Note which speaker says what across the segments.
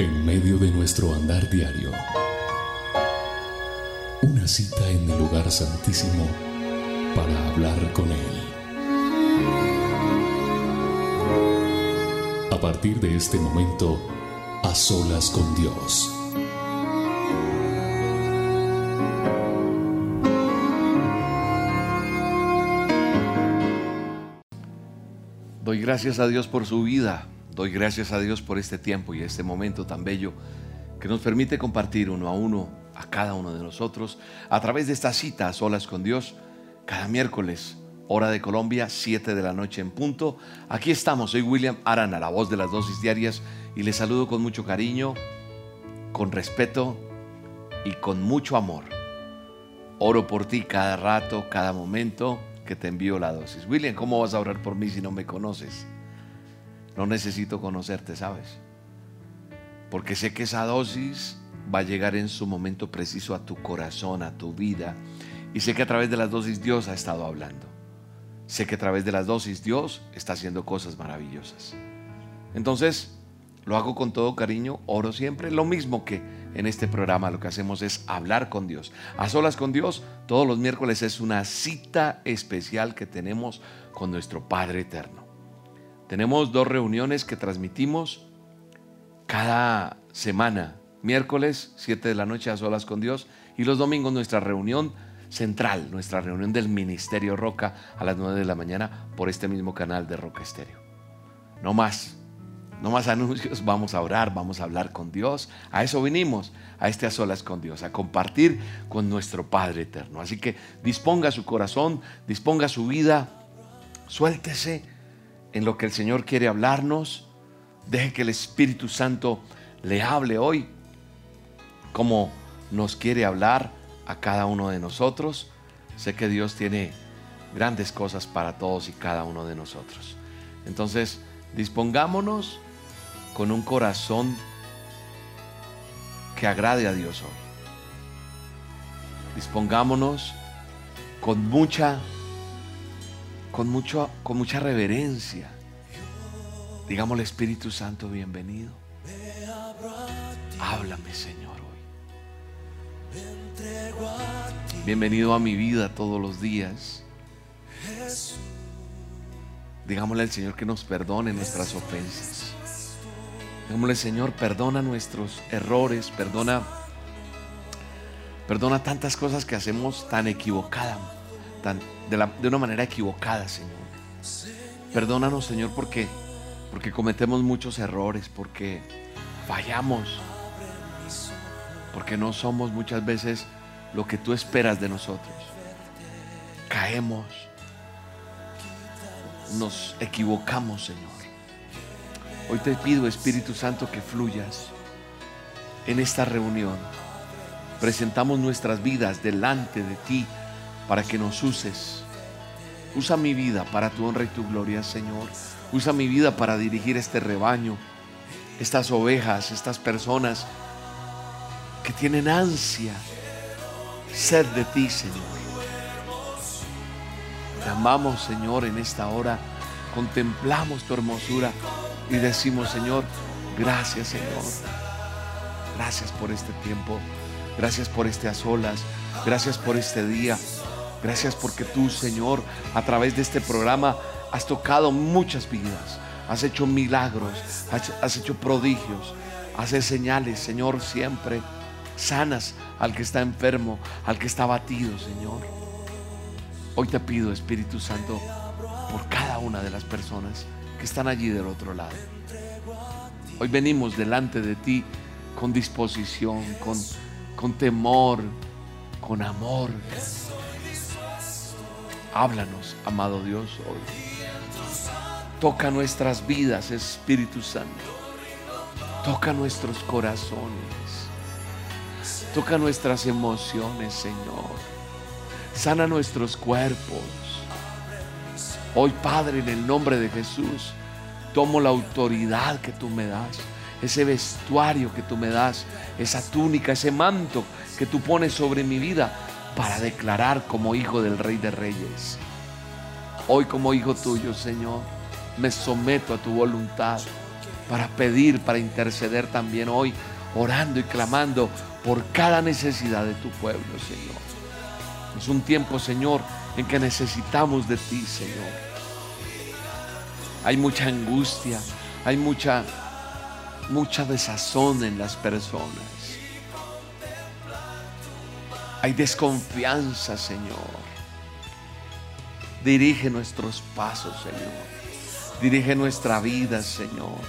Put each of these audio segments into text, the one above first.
Speaker 1: En medio de nuestro andar diario, una cita en el lugar santísimo para hablar con Él. A partir de este momento, a solas con Dios.
Speaker 2: Doy gracias a Dios por su vida. Doy gracias a Dios por este tiempo y este momento tan bello que nos permite compartir uno a uno a cada uno de nosotros a través de esta cita a solas con Dios cada miércoles, hora de Colombia, 7 de la noche en punto. Aquí estamos, soy William Arana, la voz de las dosis diarias y les saludo con mucho cariño, con respeto y con mucho amor. Oro por ti cada rato, cada momento que te envío la dosis. William, ¿cómo vas a orar por mí si no me conoces? No necesito conocerte, ¿sabes? Porque sé que esa dosis va a llegar en su momento preciso a tu corazón, a tu vida. Y sé que a través de las dosis Dios ha estado hablando. Sé que a través de las dosis Dios está haciendo cosas maravillosas. Entonces, lo hago con todo cariño, oro siempre. Lo mismo que en este programa lo que hacemos es hablar con Dios. A solas con Dios, todos los miércoles es una cita especial que tenemos con nuestro Padre Eterno. Tenemos dos reuniones que transmitimos cada semana. Miércoles, 7 de la noche a solas con Dios. Y los domingos nuestra reunión central, nuestra reunión del Ministerio Roca a las 9 de la mañana por este mismo canal de Roca Estéreo. No más, no más anuncios, vamos a orar, vamos a hablar con Dios. A eso vinimos, a este a solas con Dios, a compartir con nuestro Padre Eterno. Así que disponga su corazón, disponga su vida, suéltese en lo que el Señor quiere hablarnos. Deje que el Espíritu Santo le hable hoy como nos quiere hablar a cada uno de nosotros. Sé que Dios tiene grandes cosas para todos y cada uno de nosotros. Entonces, dispongámonos con un corazón que agrade a Dios hoy. Dispongámonos con mucha con mucho con mucha reverencia. Digámosle Espíritu Santo, bienvenido. Háblame, Señor, hoy. Bienvenido a mi vida todos los días. Digámosle al Señor que nos perdone nuestras ofensas. Digámosle, Señor, perdona nuestros errores, perdona, perdona tantas cosas que hacemos tan equivocadas, tan, de, una manera equivocada, Señor. Perdónanos, Señor, porque, porque cometemos muchos errores, porque fallamos, porque no somos muchas veces lo que tú esperas de nosotros. Caemos, nos equivocamos, Señor. Hoy te pido, Espíritu Santo, que fluyas en esta reunión. Presentamos nuestras vidas delante de ti para que nos uses. Usa mi vida para tu honra y tu gloria, Señor. Usa mi vida para dirigir este rebaño, estas ovejas, estas personas que tienen ansia, sed de ti, Señor. Te amamos, Señor, en esta hora. Contemplamos tu hermosura y decimos, Señor, gracias, Señor. Gracias por este tiempo. Gracias por este a solas. Gracias por este día. Gracias porque tú, Señor, a través de este programa has tocado muchas vidas. Has hecho milagros. Has, hecho prodigios. Haces señales, Señor, siempre sanas al que está enfermo, al que está abatido, Señor. Hoy te pido, Espíritu Santo, por cada una de las personas que están allí del otro lado. Hoy venimos delante de ti con disposición, con, con temor, con amor. Háblanos, amado Dios, hoy. Toca nuestras vidas, Espíritu Santo. Toca nuestros corazones. Toca nuestras emociones, Señor. Sana nuestros cuerpos. Hoy, Padre, en el nombre de Jesús, tomo la autoridad que tú me das, ese vestuario que tú me das, esa túnica, ese manto que tú pones sobre mi vida para declarar como hijo del Rey de Reyes. Hoy como hijo tuyo, Señor, me someto a tu voluntad. para pedir, para interceder también hoy, orando y clamando por cada necesidad de tu pueblo, Señor. Es un tiempo, Señor, en que necesitamos de ti, Señor. Hay mucha angustia, hay mucha mucha desazón en las personas. Hay desconfianza, Señor. Dirige nuestros pasos, Señor. Dirige nuestra vida, Señor.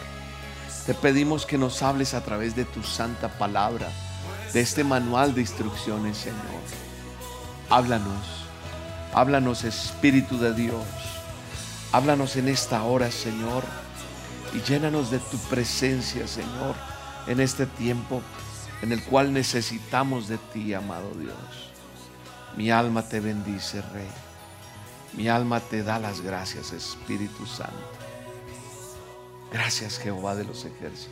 Speaker 2: Te pedimos que nos hables a través de tu santa palabra, de este manual de instrucciones, Señor. Háblanos, háblanos Espíritu de Dios. Háblanos en esta hora, Señor, y llénanos de tu presencia, Señor, en este tiempo en el cual necesitamos de ti, amado Dios. Mi alma te bendice, Rey. Mi alma te da las gracias, Espíritu Santo. Gracias, Jehová de los ejércitos.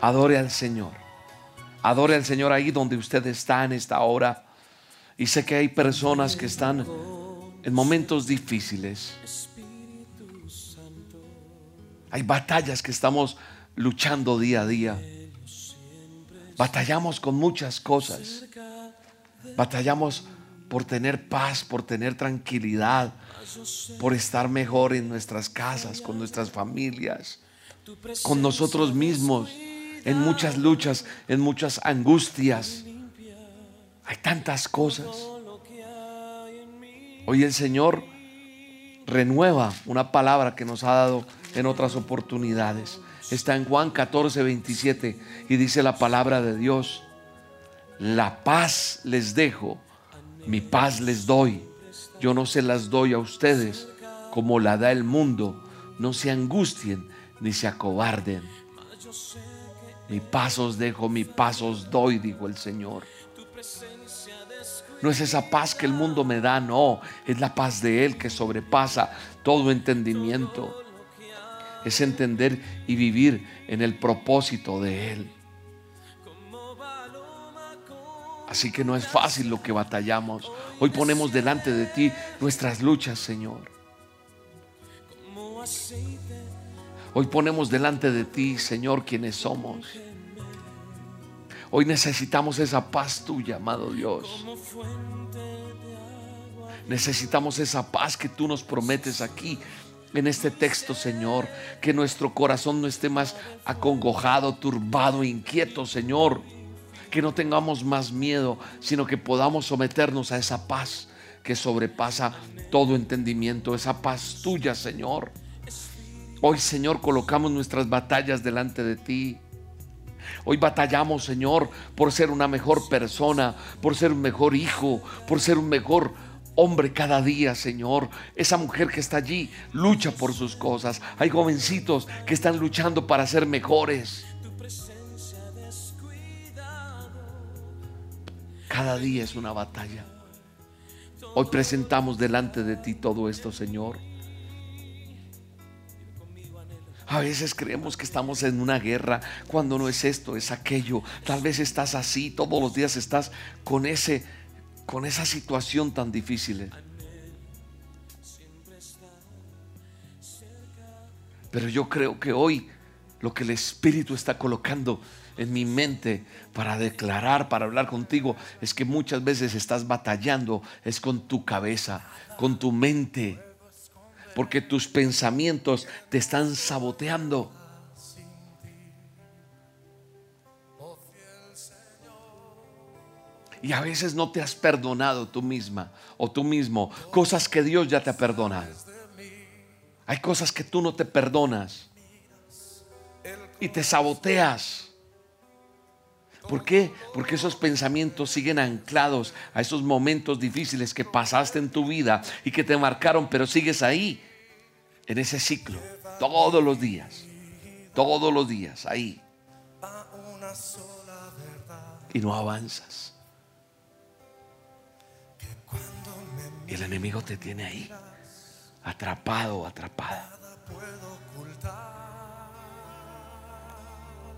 Speaker 2: Adore al Señor. Adore al Señor ahí donde usted está en esta hora. Y sé que hay personas que están en momentos difíciles. Hay batallas que estamos luchando día a día. Batallamos con muchas cosas. Batallamos por tener paz, por tener tranquilidad, por estar mejor en nuestras casas, con nuestras familias, con nosotros mismos, en muchas luchas, en muchas angustias. Hay tantas cosas. Hoy el Señor renueva una palabra que nos ha dado en otras oportunidades. Está en Juan 14, 27 y dice la palabra de Dios, la paz les dejo, mi paz les doy. Yo no se las doy a ustedes como la da el mundo. No se angustien ni se acobarden. Mi paz os dejo, mi paz os doy, dijo el Señor. No es esa paz que el mundo me da, no, es la paz de Él que sobrepasa todo entendimiento. Es entender y vivir en el propósito de Él. Así que no es fácil lo que batallamos. Hoy ponemos delante de ti nuestras luchas, Señor. Hoy ponemos delante de ti, Señor, quienes somos. Hoy necesitamos esa paz tuya, amado Dios. Necesitamos esa paz que tú nos prometes aquí en este texto, Señor. Que nuestro corazón no esté más acongojado, turbado, inquieto, Señor. Que no tengamos más miedo, sino que podamos someternos a esa paz que sobrepasa todo entendimiento, esa paz tuya, Señor. Hoy, Señor, colocamos nuestras batallas delante de ti. Hoy batallamos, Señor, por ser una mejor persona, por ser un mejor hijo, por ser un mejor hombre cada día, Señor. Esa mujer que está allí lucha por sus cosas. Hay jovencitos que están luchando para ser mejores. Cada día es una batalla. Hoy presentamos delante de ti todo esto, Señor. A veces creemos que estamos en una guerra cuando no es esto, es aquello. Tal vez estás así, todos los días estás con ese con esa situación tan difícil. Pero yo creo que hoy lo que el Espíritu está colocando en mi mente para declarar, para hablar contigo, es que muchas veces estás batallando, es con tu cabeza, con tu mente porque tus pensamientos te están saboteando. Y a veces no te has perdonado tú misma o tú mismo cosas que Dios ya te ha perdonado. Hay cosas que tú no te perdonas y te saboteas. ¿Por qué? Porque esos pensamientos siguen anclados a esos momentos difíciles que pasaste en tu vida y que te marcaron, pero sigues ahí, en ese ciclo, todos los días, todos los días, ahí. Y no avanzas. Y el enemigo te tiene ahí, atrapado o atrapada.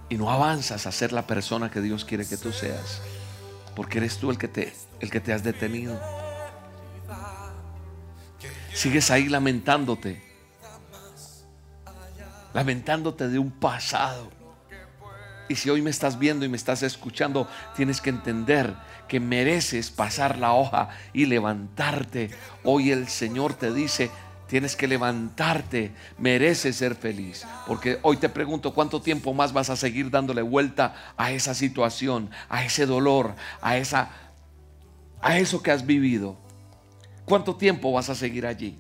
Speaker 2: y no avanzas a ser la persona que Dios quiere que tú seas, porque eres tú el que te, el que te has detenido. Sigues ahí lamentándote. lamentándote de un pasado. Y si hoy me estás viendo y me estás escuchando, tienes que entender que mereces pasar la hoja y levantarte. Hoy el Señor te dice, tienes que levantarte, mereces ser feliz. Porque hoy te pregunto, ¿cuánto tiempo más vas a seguir dándole vuelta a esa situación, a ese dolor, a esa a eso que has vivido? ¿Cuánto tiempo vas a seguir allí?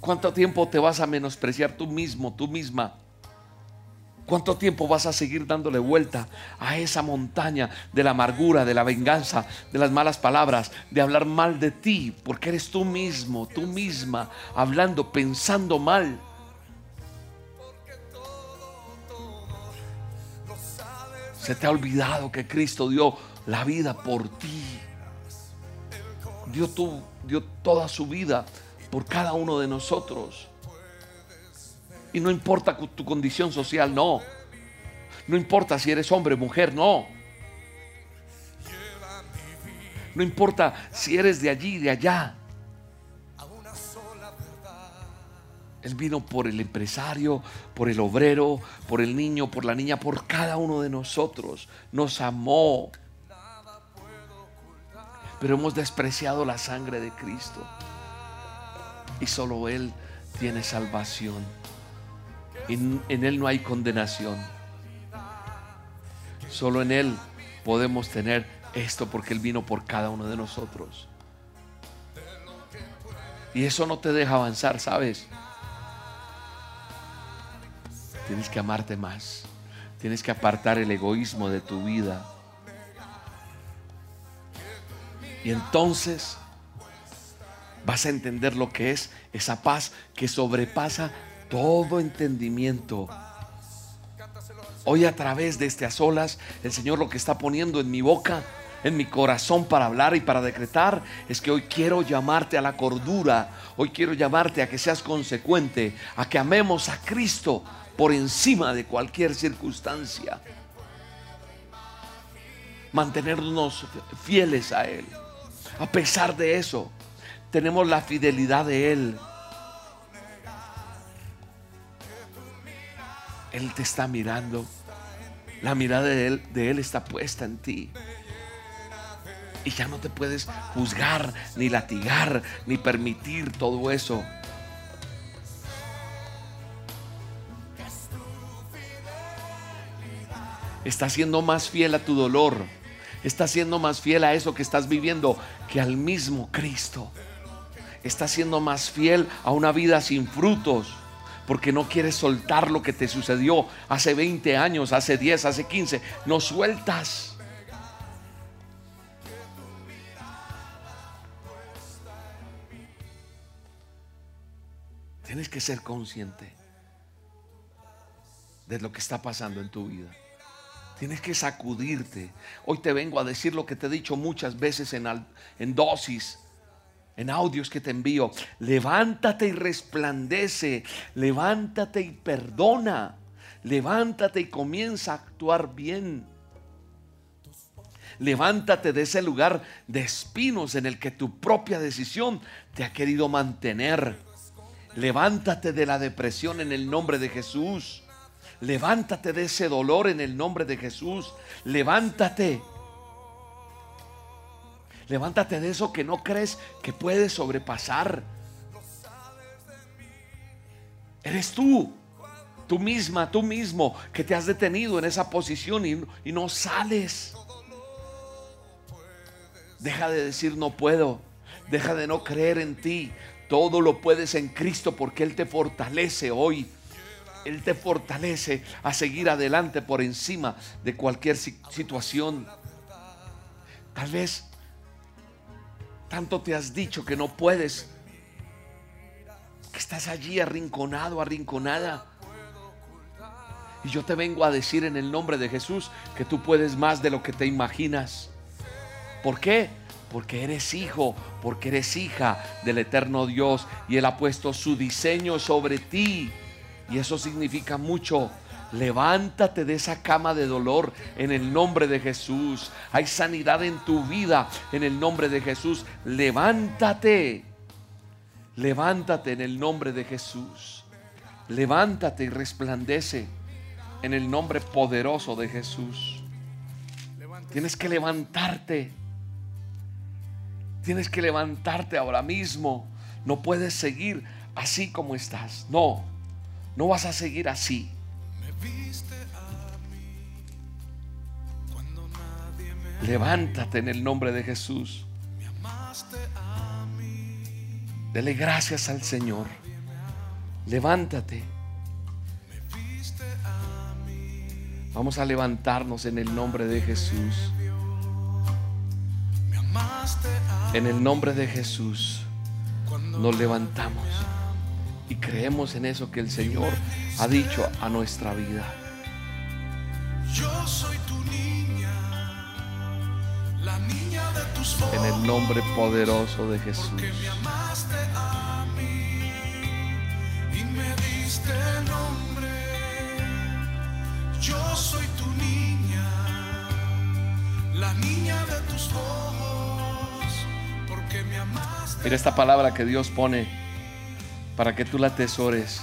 Speaker 2: ¿Cuánto tiempo te vas a menospreciar tú mismo, tú misma? ¿Cuánto tiempo vas a seguir dándole vuelta a esa montaña de la amargura, de la venganza, de las malas palabras, de hablar mal de ti? Porque eres tú mismo, tú misma, hablando, pensando mal. Se te ha olvidado que Cristo dio la vida por ti. Dio, dio toda su vida por cada uno de nosotros. Y no importa tu condición social, no. No importa si eres hombre, mujer, no. No importa si eres de allí, de allá. Él vino por el empresario, por el obrero, por el niño, por la niña, por cada uno de nosotros. Nos amó. Pero hemos despreciado la sangre de Cristo y solo Él tiene salvación. En, Él no hay condenación. Solo en Él podemos tener esto porque Él vino por cada uno de nosotros. Y eso no te deja avanzar, ¿sabes? Tienes que amarte más. Tienes que apartar el egoísmo de tu vida. Y entonces vas a entender lo que es esa paz que sobrepasa todo entendimiento. Hoy a través de estas olas, el Señor lo que está poniendo en mi boca, en mi corazón para hablar y para decretar, es que hoy quiero llamarte a la cordura, hoy quiero llamarte a que seas consecuente, a que amemos a Cristo por encima de cualquier circunstancia. Mantenernos fieles a Él. A pesar de eso, tenemos la fidelidad de Él. Él te está mirando. La mirada de él, de él está puesta en ti. Y ya no te puedes juzgar, ni latigar, ni permitir todo eso. Está siendo más fiel a tu dolor. Está siendo más fiel a eso que estás viviendo que al mismo Cristo estás siendo más fiel a una vida sin frutos. Porque no quieres soltar lo que te sucedió hace 20 años, hace 10, hace 15. No sueltas. Tienes que ser consciente de lo que está pasando en tu vida. Tienes que sacudirte. Hoy te vengo a decir lo que te he dicho muchas veces en, en dosis en audios que te envío. Levántate y resplandece. Levántate y perdona. Levántate y comienza a actuar bien. Levántate de ese lugar de espinos en el que tu propia decisión te ha querido mantener. Levántate de la depresión en el nombre de Jesús. Levántate de ese dolor en el nombre de Jesús. Levántate. Levántate de eso que no crees que puedes sobrepasar. Eres tú, tú misma, tú mismo, que te has detenido en esa posición y, y no sales. Deja de decir no puedo. Deja de no creer en ti. Todo lo puedes en Cristo porque Él te fortalece hoy. Él te fortalece a seguir adelante por encima de cualquier situación. Tal vez tanto te has dicho que no puedes. Que estás allí arrinconado, arrinconada. Y yo te vengo a decir en el nombre de Jesús que tú puedes más de lo que te imaginas. ¿Por qué? Porque eres hijo, porque eres hija del eterno Dios y Él ha puesto su diseño sobre ti. Y eso significa mucho. Levántate de esa cama de dolor en el nombre de Jesús. Hay sanidad en tu vida en el nombre de Jesús. Levántate. Levántate en el nombre de Jesús. Levántate y resplandece en el nombre poderoso de Jesús. Tienes que levantarte. Tienes que levantarte ahora mismo. No puedes seguir así como estás. No, no vas a seguir así. Levántate en el nombre de Jesús. Dele gracias al Señor. Levántate. Vamos a levantarnos en el nombre de Jesús. En el nombre de Jesús nos levantamos y creemos en eso que el Señor ha dicho a nuestra vida. Yo soy tu niña, la niña de tus En el nombre poderoso de Jesús. y me diste nombre. Yo soy tu niña, la niña de tus ojos, porque me amaste. Mira esta palabra que Dios pone para que tú la atesores.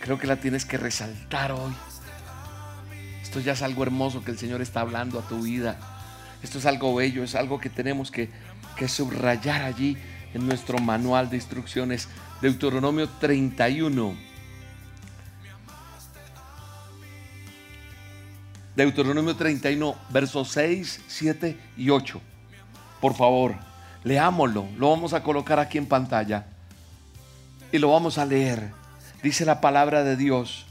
Speaker 2: Creo que la tienes que resaltar hoy. Esto ya es algo hermoso que el Señor está hablando a tu vida. Esto es algo bello, es algo que tenemos que, que subrayar allí en nuestro manual de instrucciones. Deuteronomio 31 Deuteronomio 31, versos 6, 7 y 8. Por favor, leámoslo. Lo vamos a colocar aquí en pantalla. Y lo vamos a leer. Dice la palabra de Dios.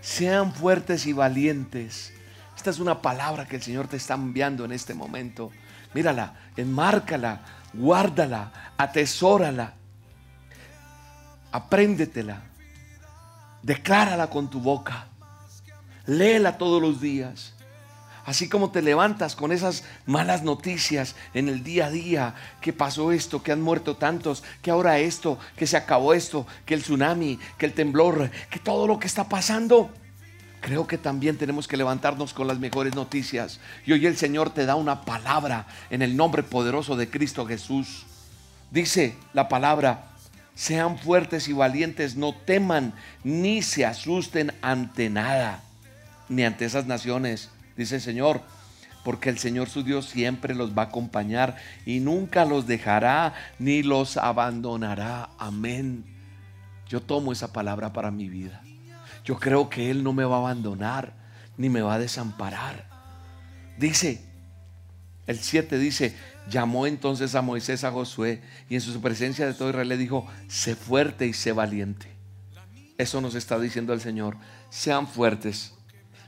Speaker 2: Sean fuertes y valientes. Esta es una palabra que el Señor te está enviando en este momento. Mírala, enmárcala, guárdala, atesórala. Apréndetela. Declárala con tu boca. Léela todos los días. Así como te levantas con esas malas noticias en el día a día, que pasó esto, que han muerto tantos, que ahora esto, que se acabó esto, que el tsunami, que el temblor, que todo lo que está pasando. Creo que también tenemos que levantarnos con las mejores noticias. Y hoy el Señor te da una palabra en el nombre poderoso de Cristo Jesús. Dice la palabra, sean fuertes y valientes, no teman ni se asusten ante nada ni ante esas naciones, dice el Señor, porque el Señor su Dios siempre los va a acompañar y nunca los dejará ni los abandonará. Amén. Yo tomo esa palabra para mi vida. Yo creo que Él no me va a abandonar ni me va a desamparar. Dice, el 7 dice, llamó entonces a Moisés a Josué y en su presencia de todo Israel le dijo, sé fuerte y sé valiente. Eso nos está diciendo el Señor. Sean fuertes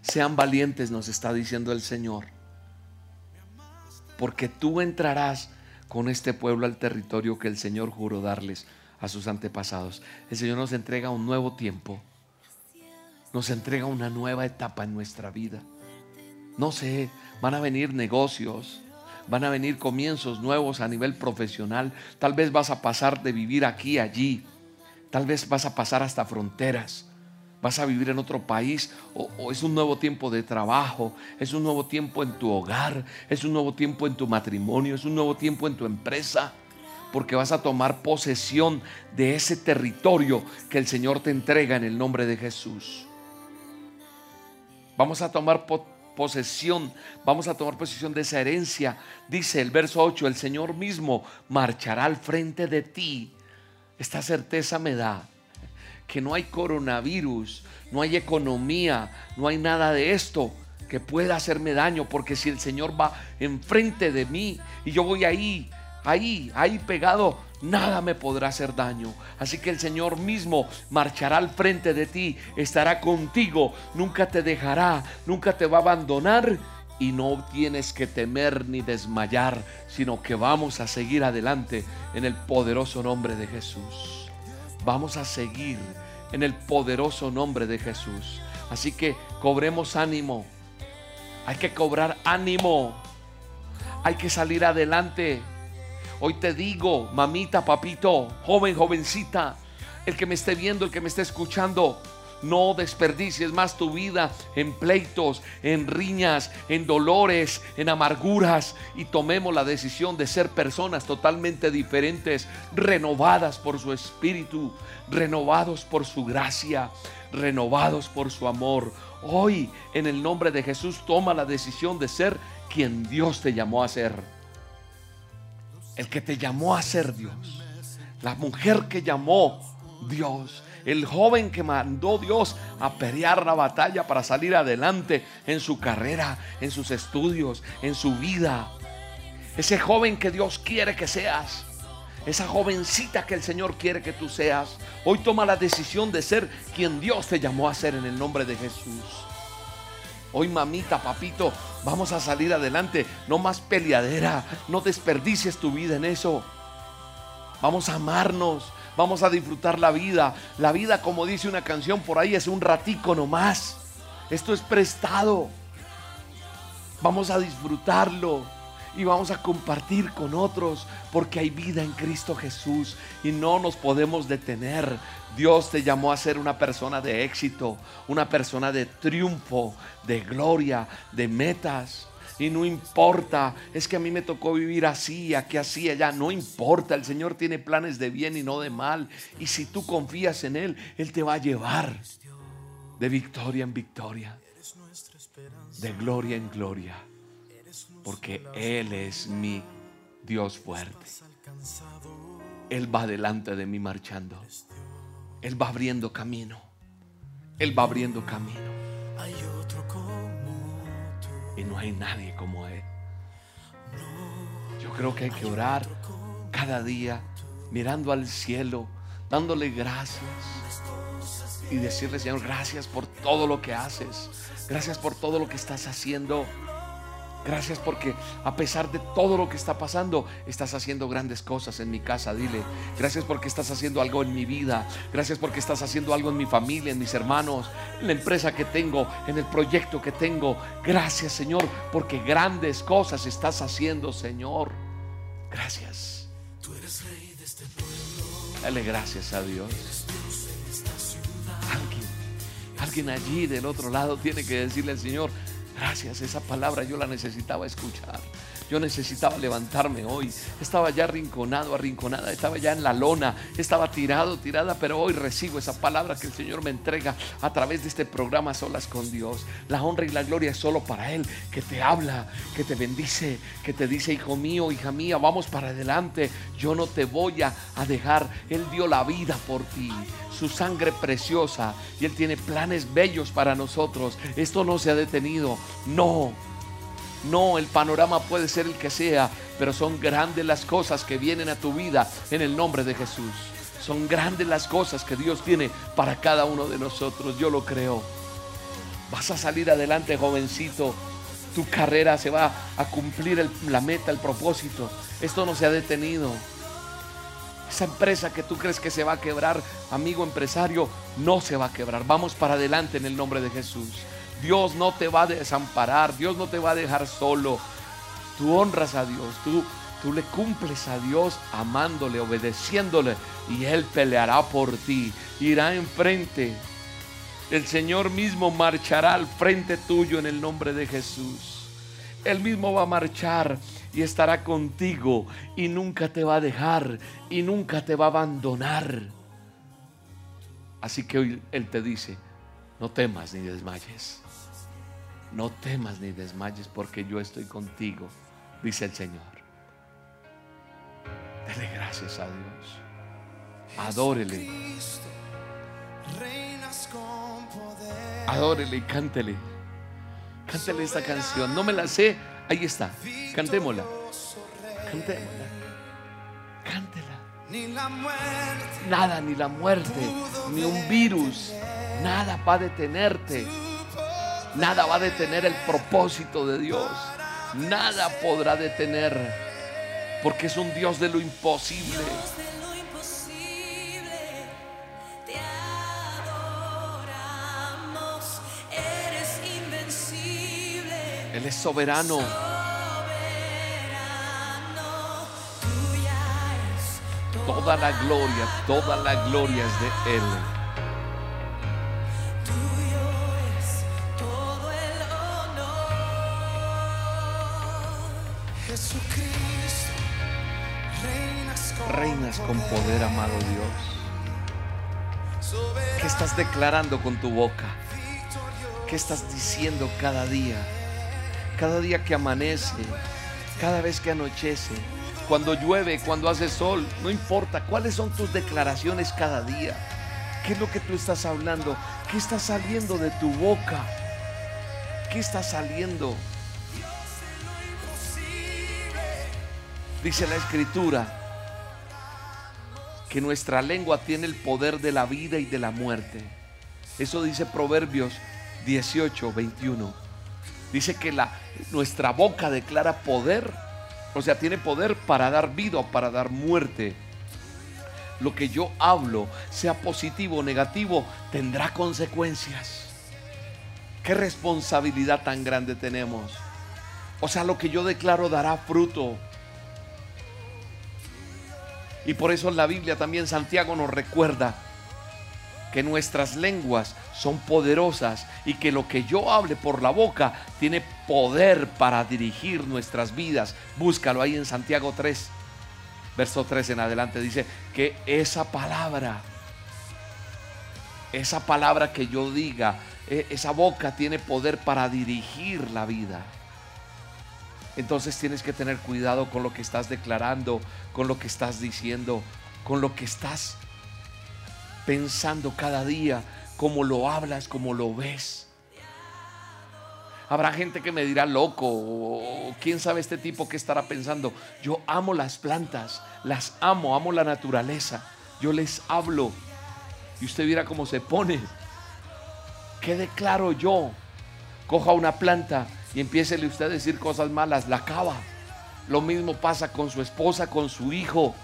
Speaker 2: sean valientes, nos está diciendo el Señor. Porque tú entrarás con este pueblo al territorio que el Señor juró darles a sus antepasados. El Señor nos entrega un nuevo tiempo. Nos entrega una nueva etapa en nuestra vida. No sé, van a venir negocios, van a venir comienzos nuevos a nivel profesional. Tal vez vas a pasar de vivir aquí a allí. Tal vez vas a pasar hasta fronteras vas a vivir en otro país o, es un nuevo tiempo de trabajo, es un nuevo tiempo en tu hogar, es un nuevo tiempo en tu matrimonio, es un nuevo tiempo en tu empresa, porque vas a tomar posesión de ese territorio que el Señor te entrega en el nombre de Jesús. Vamos a tomar posesión, vamos a tomar posesión de esa herencia. Dice el verso 8, el Señor mismo marchará al frente de ti. Esta certeza me da que no hay coronavirus, no hay economía, no hay nada de esto que pueda hacerme daño, porque si el Señor va enfrente de mí y yo voy ahí, ahí, ahí pegado, nada me podrá hacer daño. Así que el Señor mismo marchará al frente de ti, estará contigo, nunca te dejará, nunca te va a abandonar y no tienes que temer ni desmayar, sino que vamos a seguir adelante en el poderoso nombre de Jesús vamos a seguir en el poderoso nombre de Jesús. Así que cobremos ánimo. Hay que cobrar ánimo. Hay que salir adelante. Hoy te digo, mamita, papito, joven, jovencita, el que me esté viendo, el que me esté escuchando, No desperdicies más tu vida en pleitos, en riñas, en dolores, en amarguras y tomemos la decisión de ser personas totalmente diferentes, renovadas por su espíritu, renovados por su gracia, renovados por su amor. Hoy, en el nombre de Jesús, toma la decisión de ser quien Dios te llamó a ser. El que te llamó a ser Dios. La mujer que llamó Dios. El joven que mandó Dios a pelear la batalla para salir adelante en su carrera, en sus estudios, en su vida. Ese joven que Dios quiere que seas. Esa jovencita que el Señor quiere que tú seas. Hoy toma la decisión de ser quien Dios te llamó a ser en el nombre de Jesús. Hoy mamita, papito, vamos a salir adelante. No más peleadera. No desperdicies tu vida en eso. Vamos a amarnos. Vamos a disfrutar la vida. La vida, como dice una canción por ahí, es un ratico nomás. Esto es prestado. Vamos a disfrutarlo y vamos a compartir con otros porque hay vida en Cristo Jesús y no nos podemos detener. Dios te llamó a ser una persona de éxito, una persona de triunfo, de gloria, de metas. Y no importa, es que a mí me tocó vivir así, aquí así, allá. No importa, el Señor tiene planes de bien y no de mal. Y si tú confías en Él, Él te va a llevar de victoria en victoria, de gloria en gloria. Porque Él es mi Dios fuerte. Él va delante de mí marchando. Él va abriendo camino. Él va abriendo camino. Y no hay nadie como Él. Yo creo que hay que orar cada día, mirando al cielo, dándole gracias y decirle, Señor, gracias por todo lo que haces. Gracias por todo lo que estás haciendo. Gracias porque a pesar de todo lo que está pasando, estás haciendo grandes cosas en mi casa, dile. Gracias porque estás haciendo algo en mi vida. Gracias porque estás haciendo algo en mi familia, en mis hermanos, en la empresa que tengo, en el proyecto que tengo. Gracias, Señor, porque grandes cosas estás haciendo, Señor. Gracias. Dale gracias a Dios. Alguien, alguien allí del otro lado tiene que decirle al Señor, Gracias, esa palabra yo la necesitaba escuchar. Yo necesitaba levantarme hoy. Estaba ya arrinconado, arrinconada, estaba ya en la lona, estaba tirado, tirada, pero hoy recibo esa palabra que el Señor me entrega a través de este programa Solas con Dios. La honra y la gloria es solo para Él, que te habla, que te bendice, que te dice, hijo mío, hija mía, vamos para adelante. Yo no te voy a, a dejar. Él dio la vida por ti su sangre preciosa y Él tiene planes bellos para nosotros. Esto no se ha detenido. No, no, el panorama puede ser el que sea, pero son grandes las cosas que vienen a tu vida en el nombre de Jesús. Son grandes las cosas que Dios tiene para cada uno de nosotros. Yo lo creo. Vas a salir adelante, jovencito. Tu carrera se va a cumplir la meta, el propósito. Esto no se ha detenido. Esa empresa que tú crees que se va a quebrar, amigo empresario, no se va a quebrar. Vamos para adelante en el nombre de Jesús. Dios no te va a desamparar, Dios no te va a dejar solo. Tú honras a Dios, tú, tú le cumples a Dios amándole, obedeciéndole y Él peleará por ti, irá enfrente. El Señor mismo marchará al frente tuyo en el nombre de Jesús. Él mismo va a marchar y estará contigo y nunca te va a dejar y nunca te va a abandonar. Así que hoy Él te dice, no temas ni desmayes. No temas ni desmayes porque yo estoy contigo, dice el Señor. Dele gracias a Dios. Adórele. Adórele y cántele. Cántele esta canción. No me la sé, Ahí está. Cantémosla. Cantémosla. Cántela. Nada, ni la muerte, ni un virus, nada va a detenerte. Nada va a detener el propósito de Dios. Nada podrá detener. Porque es un Dios de lo imposible. Él es soberano. Toda la gloria, toda la gloria es de Él. Reinas con poder, amado Dios. ¿Qué estás declarando con tu boca? ¿Qué estás diciendo cada día? Cada día que amanece, cada vez que anochece, cuando llueve, cuando hace sol, no importa. ¿Cuáles son tus declaraciones cada día? ¿Qué es lo que tú estás hablando? ¿Qué está saliendo de tu boca? ¿Qué está saliendo? Dice la escritura que nuestra lengua tiene el poder de la vida y de la muerte. Eso dice Proverbios 18, 21. Dice que la, nuestra boca declara poder, o sea, tiene poder para dar vida o para dar muerte. Lo que yo hablo, sea positivo o negativo, tendrá consecuencias. Qué responsabilidad tan grande tenemos. O sea, lo que yo declaro dará fruto. Y por eso en la Biblia también Santiago nos recuerda que nuestras lenguas son poderosas y que lo que yo hable por la boca tiene poder para dirigir nuestras vidas. Búscalo ahí en Santiago 3, verso 3 en adelante. Dice que esa palabra, esa palabra que yo diga, e, esa boca tiene poder para dirigir la vida. Entonces tienes que tener cuidado con lo que estás declarando, con lo que estás diciendo, con lo que estás pensando cada día, cómo lo hablas, cómo lo ves. Habrá gente que me dirá loco, o quién sabe este tipo que estará pensando. Yo amo las plantas, las amo, amo la naturaleza. Yo les hablo. Y usted viera cómo se pone. ¿Qué declaro yo? Coja una planta y empiece usted a decir cosas malas, la acaba. Lo mismo pasa con su esposa, con su hijo.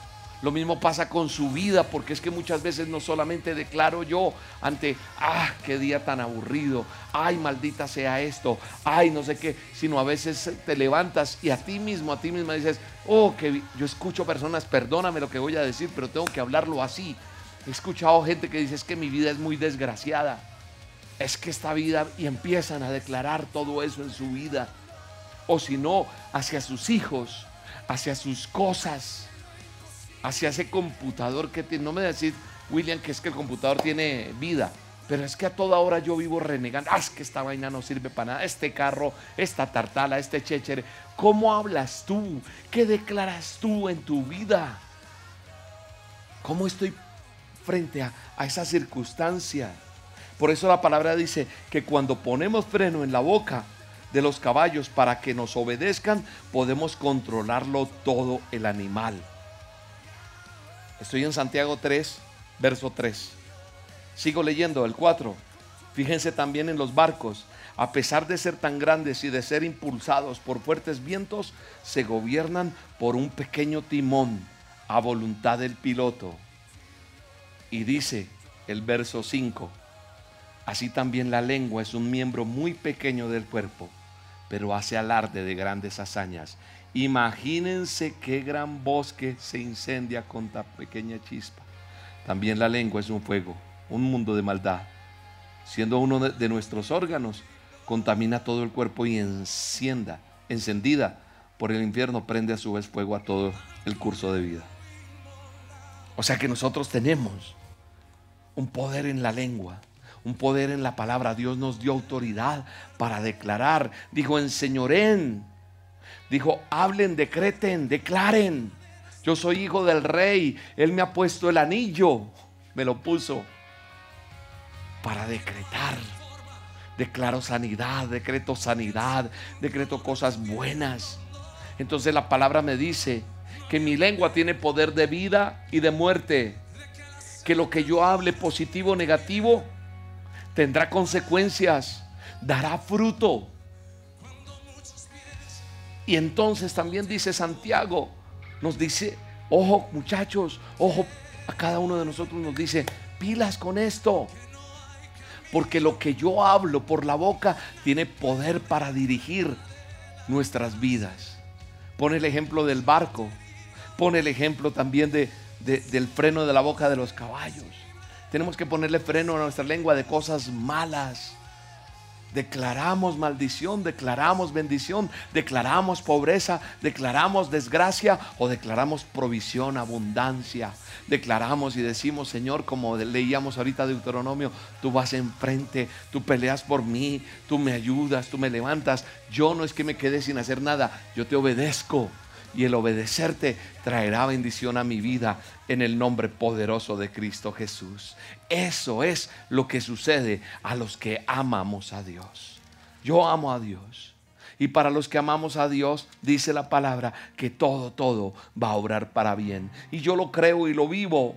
Speaker 2: Lo mismo pasa con su vida, porque es que muchas veces no solamente declaro yo ante, ah, qué día tan aburrido, ay, maldita sea esto, ay, no sé qué, sino a veces te levantas y a ti mismo, a ti misma dices, oh, que yo escucho personas, perdóname lo que voy a decir, pero tengo que hablarlo así. He escuchado gente que dice, es que mi vida es muy desgraciada es que esta vida y empiezan a declarar todo eso en su vida. O si no, hacia sus hijos, hacia sus cosas, hacia ese computador que tiene. No me decir, William, que es que el computador tiene vida. Pero es que a toda hora yo vivo renegando. Ah, es que esta vaina no sirve para nada. Este carro, esta tartala, este chéchere. ¿Cómo hablas tú? ¿Qué declaras tú en tu vida? ¿Cómo estoy frente a, a esa circunstancia? Por eso la palabra dice que cuando ponemos freno en la boca de los caballos para que nos obedezcan, podemos controlarlo todo el animal. Estoy en Santiago 3, verso 3. Sigo leyendo el 4. Fíjense también en los barcos. A pesar de ser tan grandes y de ser impulsados por fuertes vientos, se gobiernan por un pequeño timón a voluntad del piloto. Y dice el verso 5 Así también la lengua es un miembro muy pequeño del cuerpo, pero hace alarde de grandes hazañas. Imagínense qué gran bosque se incendia con tan pequeña chispa. También la lengua es un fuego, un mundo de maldad. Siendo uno de nuestros órganos, contamina todo el cuerpo y encienda, encendida por el infierno, prende a su vez fuego a todo el curso de vida. O sea que nosotros tenemos un poder en la lengua un poder en la palabra. Dios nos dio autoridad para declarar. Dijo, enseñoren. Dijo, hablen, decreten, declaren. Yo soy hijo del rey. Él me ha puesto el anillo. Me lo puso para decretar. Declaro sanidad, decreto sanidad, decreto cosas buenas. Entonces la palabra me dice que mi lengua tiene poder de vida y de muerte. Que lo que yo hable positivo o negativo tendrá consecuencias, dará fruto. Y entonces también dice Santiago, nos dice, ojo muchachos, ojo a cada uno de nosotros nos dice, pilas con esto. Porque lo que yo hablo por la boca tiene poder para dirigir nuestras vidas. Pone el ejemplo del barco. Pone el ejemplo también de, del freno de la boca de los caballos. Tenemos que ponerle freno a nuestra lengua de cosas malas. Declaramos maldición, declaramos bendición, declaramos pobreza, declaramos desgracia o declaramos provisión, abundancia. Declaramos y decimos, Señor, como leíamos ahorita Deuteronomio, tú vas enfrente, tú peleas por mí, tú me ayudas, tú me levantas. Yo no es que me quede sin hacer nada, yo te obedezco y el obedecerte traerá bendición a mi vida en el nombre poderoso de Cristo Jesús. Eso es lo que sucede a los que amamos a Dios. Yo amo a Dios. Y para los que amamos a Dios, dice la palabra que todo, todo va a obrar para bien. Y yo lo creo y lo vivo.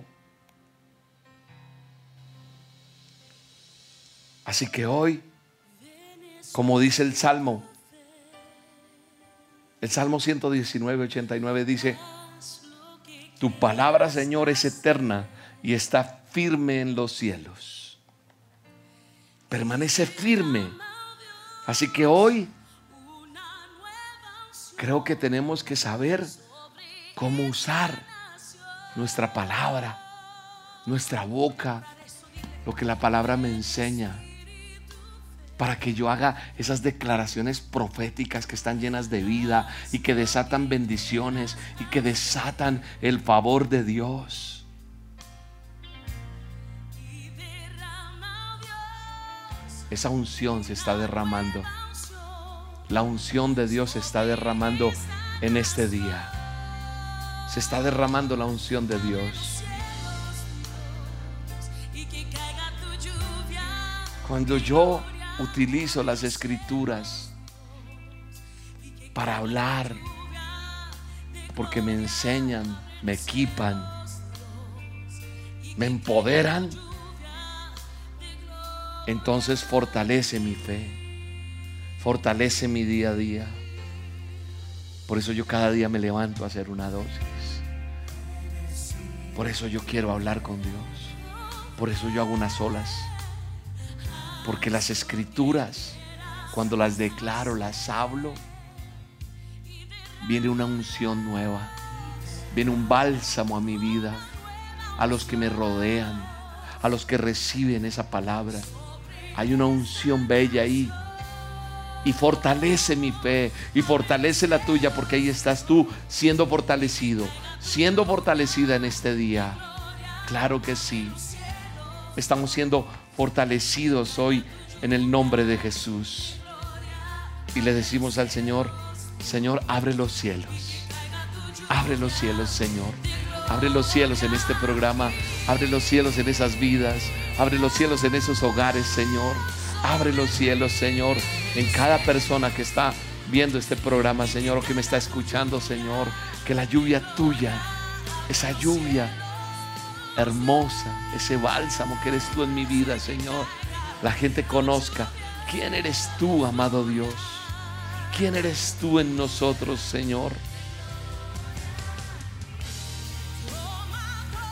Speaker 2: Así que hoy, como dice el Salmo, el Salmo 119, 89 dice, tu palabra, Señor, es eterna y está firme en los cielos. Permanece firme. Así que hoy creo que tenemos que saber cómo usar nuestra palabra, nuestra boca, lo que la palabra me enseña para que yo haga esas declaraciones proféticas que están llenas de vida y que desatan bendiciones y que desatan el favor de Dios. Esa unción se está derramando. La unción de Dios se está derramando en este día. Se está derramando la unción de Dios. Cuando yo utilizo las escrituras para hablar, porque me enseñan, me equipan, me empoderan, entonces fortalece mi fe, fortalece mi día a día. Por eso yo cada día me levanto a hacer una dosis. Por eso yo quiero hablar con Dios. Por eso yo hago unas olas. Porque las escrituras, cuando las declaro, las hablo, viene una unción nueva, viene un bálsamo a mi vida, a los que me rodean, a los que reciben esa palabra. Hay una unción bella ahí. Y fortalece mi fe y fortalece la tuya porque ahí estás tú siendo fortalecido, siendo fortalecida en este día. Claro que sí. Estamos siendo fortalecidos hoy en el nombre de Jesús. Y le decimos al Señor, Señor, abre los cielos. Abre los cielos, Señor. Abre los cielos en este programa. Abre los cielos en esas vidas. Abre los cielos en esos hogares, Señor. Abre los cielos, Señor, en cada persona que está viendo este programa, Señor, o que me está escuchando, Señor. Que la lluvia tuya, esa lluvia hermosa, ese bálsamo que eres tú en mi vida, Señor. La gente conozca quién eres tú, amado Dios. ¿Quién eres tú en nosotros, Señor?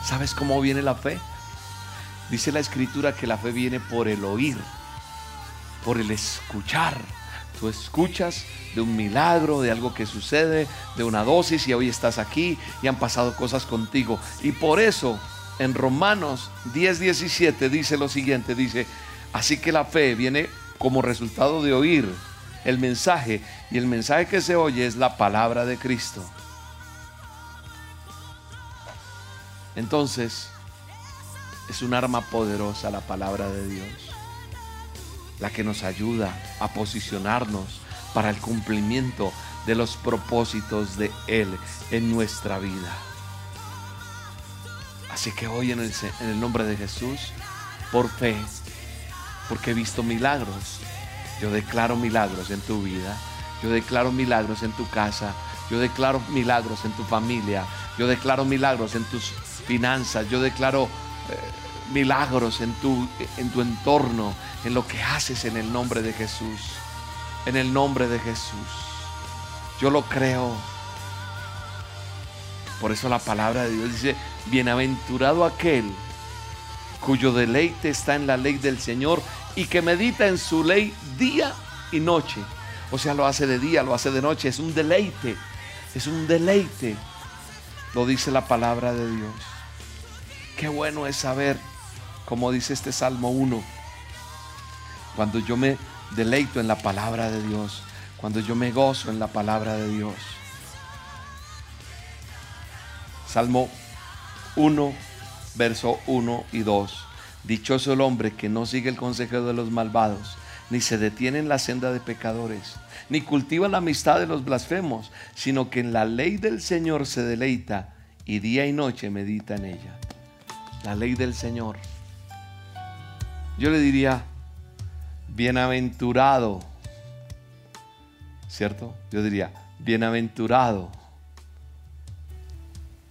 Speaker 2: ¿Sabes cómo viene la fe? Dice la escritura que la fe viene por el oír, por el escuchar. Tú escuchas de un milagro, de algo que sucede, de una dosis y hoy estás aquí y han pasado cosas contigo. Y por eso en Romanos 10, 17 dice lo siguiente, dice, así que la fe viene como resultado de oír el mensaje y el mensaje que se oye es la palabra de Cristo. Entonces, es un arma poderosa la palabra de Dios, la que nos ayuda a posicionarnos para el cumplimiento de los propósitos de Él en nuestra vida. Así que hoy en el, nombre de Jesús, por fe, porque he visto milagros, yo declaro milagros en tu vida, yo declaro milagros en tu casa, yo declaro milagros en tu familia, yo declaro milagros en tus finanzas, yo declaro eh, milagros en tu, en tu entorno, en lo que haces en el nombre de Jesús, en el nombre de Jesús. Yo lo creo. Por eso la palabra de Dios dice, bienaventurado aquel cuyo deleite está en la ley del Señor y que medita en su ley día y noche. O sea, lo hace de día, lo hace de noche. Es un deleite, es un deleite. Lo dice la palabra de Dios. Qué bueno es saber, como dice este Salmo 1, cuando yo me deleito en la palabra de Dios, cuando yo me gozo en la palabra de Dios. Salmo 1, verso 1 y 2. Dichoso el hombre que no sigue el consejo de los malvados, ni se detiene en la senda de pecadores, ni cultiva la amistad de los blasfemos, sino que en la ley del Señor se deleita y día y noche medita en ella. La ley del Señor. Yo le diría, bienaventurado, ¿cierto? Yo diría, bienaventurado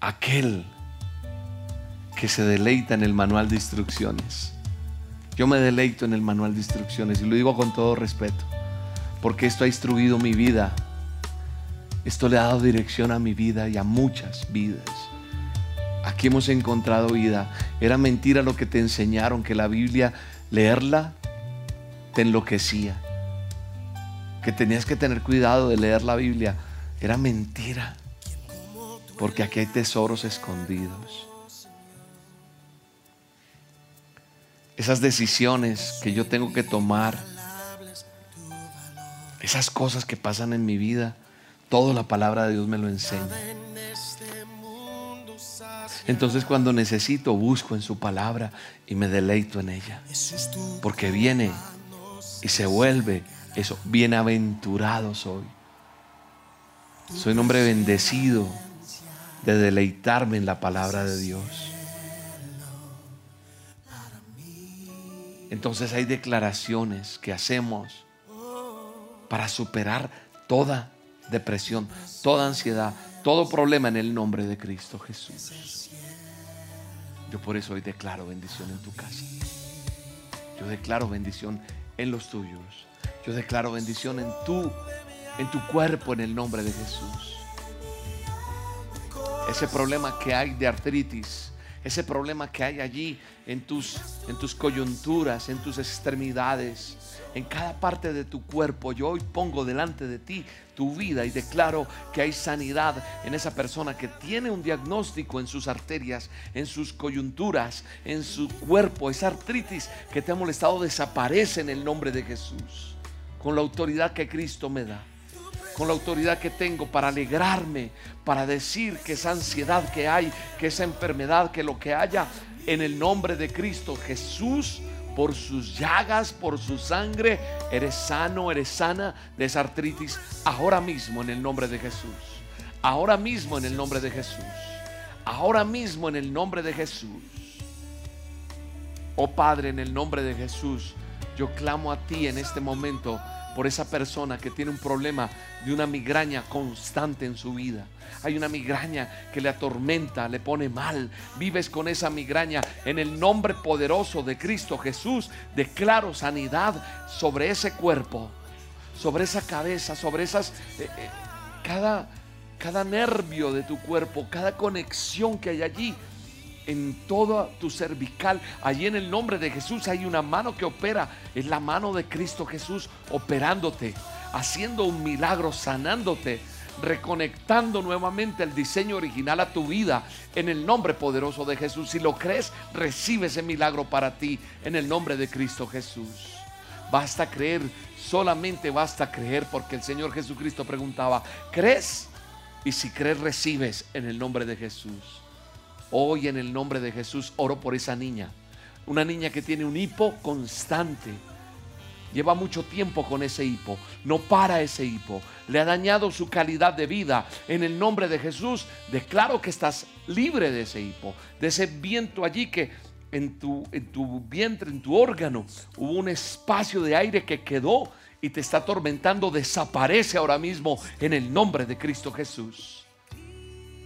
Speaker 2: aquel que se deleita en el manual de instrucciones. Yo me deleito en el manual de instrucciones y lo digo con todo respeto, porque esto ha instruido mi vida. Esto le ha dado dirección a mi vida y a muchas vidas. Aquí hemos encontrado vida. Era mentira lo que te enseñaron, que la Biblia, leerla, te enloquecía. Que tenías que tener cuidado de leer la Biblia. Era mentira. Porque aquí hay tesoros escondidos. Esas decisiones que yo tengo que tomar, esas cosas que pasan en mi vida, toda la palabra de Dios me lo enseña. Entonces cuando necesito, busco en su palabra y me deleito en ella. Porque viene y se vuelve eso. Bienaventurado soy. Soy un hombre bendecido de deleitarme en la palabra de Dios. Entonces hay declaraciones que hacemos para superar toda depresión, toda ansiedad, todo problema en el nombre de Cristo Jesús. Yo por eso hoy declaro bendición en tu casa. Yo declaro bendición en los tuyos. Yo declaro bendición en tu en tu cuerpo en el nombre de Jesús. Ese problema que hay de artritis, ese problema que hay allí en tus, en tus coyunturas, en tus extremidades, en cada parte de tu cuerpo. Yo hoy pongo delante de ti tu vida y declaro que hay sanidad en esa persona que tiene un diagnóstico en sus arterias, en sus coyunturas, en su cuerpo. Esa artritis que te ha molestado desaparece en el nombre de Jesús, con la autoridad que Cristo me da con la autoridad que tengo para alegrarme, para decir que esa ansiedad que hay, que esa enfermedad, que lo que haya en el nombre de Cristo Jesús, por sus llagas, por su sangre, eres sano, eres sana de esa artritis ahora mismo en el nombre de Jesús. Ahora mismo en el nombre de Jesús. Ahora mismo en el nombre de Jesús. Oh Padre, en el nombre de Jesús, yo clamo a ti en este momento por esa persona que tiene un problema de una migraña constante en su vida. Hay una migraña que le atormenta, le pone mal. Vives con esa migraña. En el nombre poderoso de Cristo Jesús, declaro sanidad sobre ese cuerpo, sobre esa cabeza, sobre esas... Eh, eh, cada, cada nervio de tu cuerpo, cada conexión que hay allí en toda tu cervical. Allí en el nombre de Jesús hay una mano que opera. Es la mano de Cristo Jesús operándote, haciendo un milagro, sanándote, reconectando nuevamente el diseño original a tu vida en el nombre poderoso de Jesús. Si lo crees, recibe ese milagro para ti en el nombre de Cristo Jesús. Basta creer, solamente basta creer porque el Señor Jesucristo preguntaba, ¿crees? Y si crees, recibes en el nombre de Jesús. Hoy en el nombre de Jesús oro por esa niña. Una niña que tiene un hipo constante. Lleva mucho tiempo con ese hipo. No para ese hipo. Le ha dañado su calidad de vida. En el nombre de Jesús declaro que estás libre de ese hipo. De ese viento allí que en tu, en tu vientre, en tu órgano, hubo un espacio de aire que quedó y te está atormentando. Desaparece ahora mismo en el nombre de Cristo Jesús.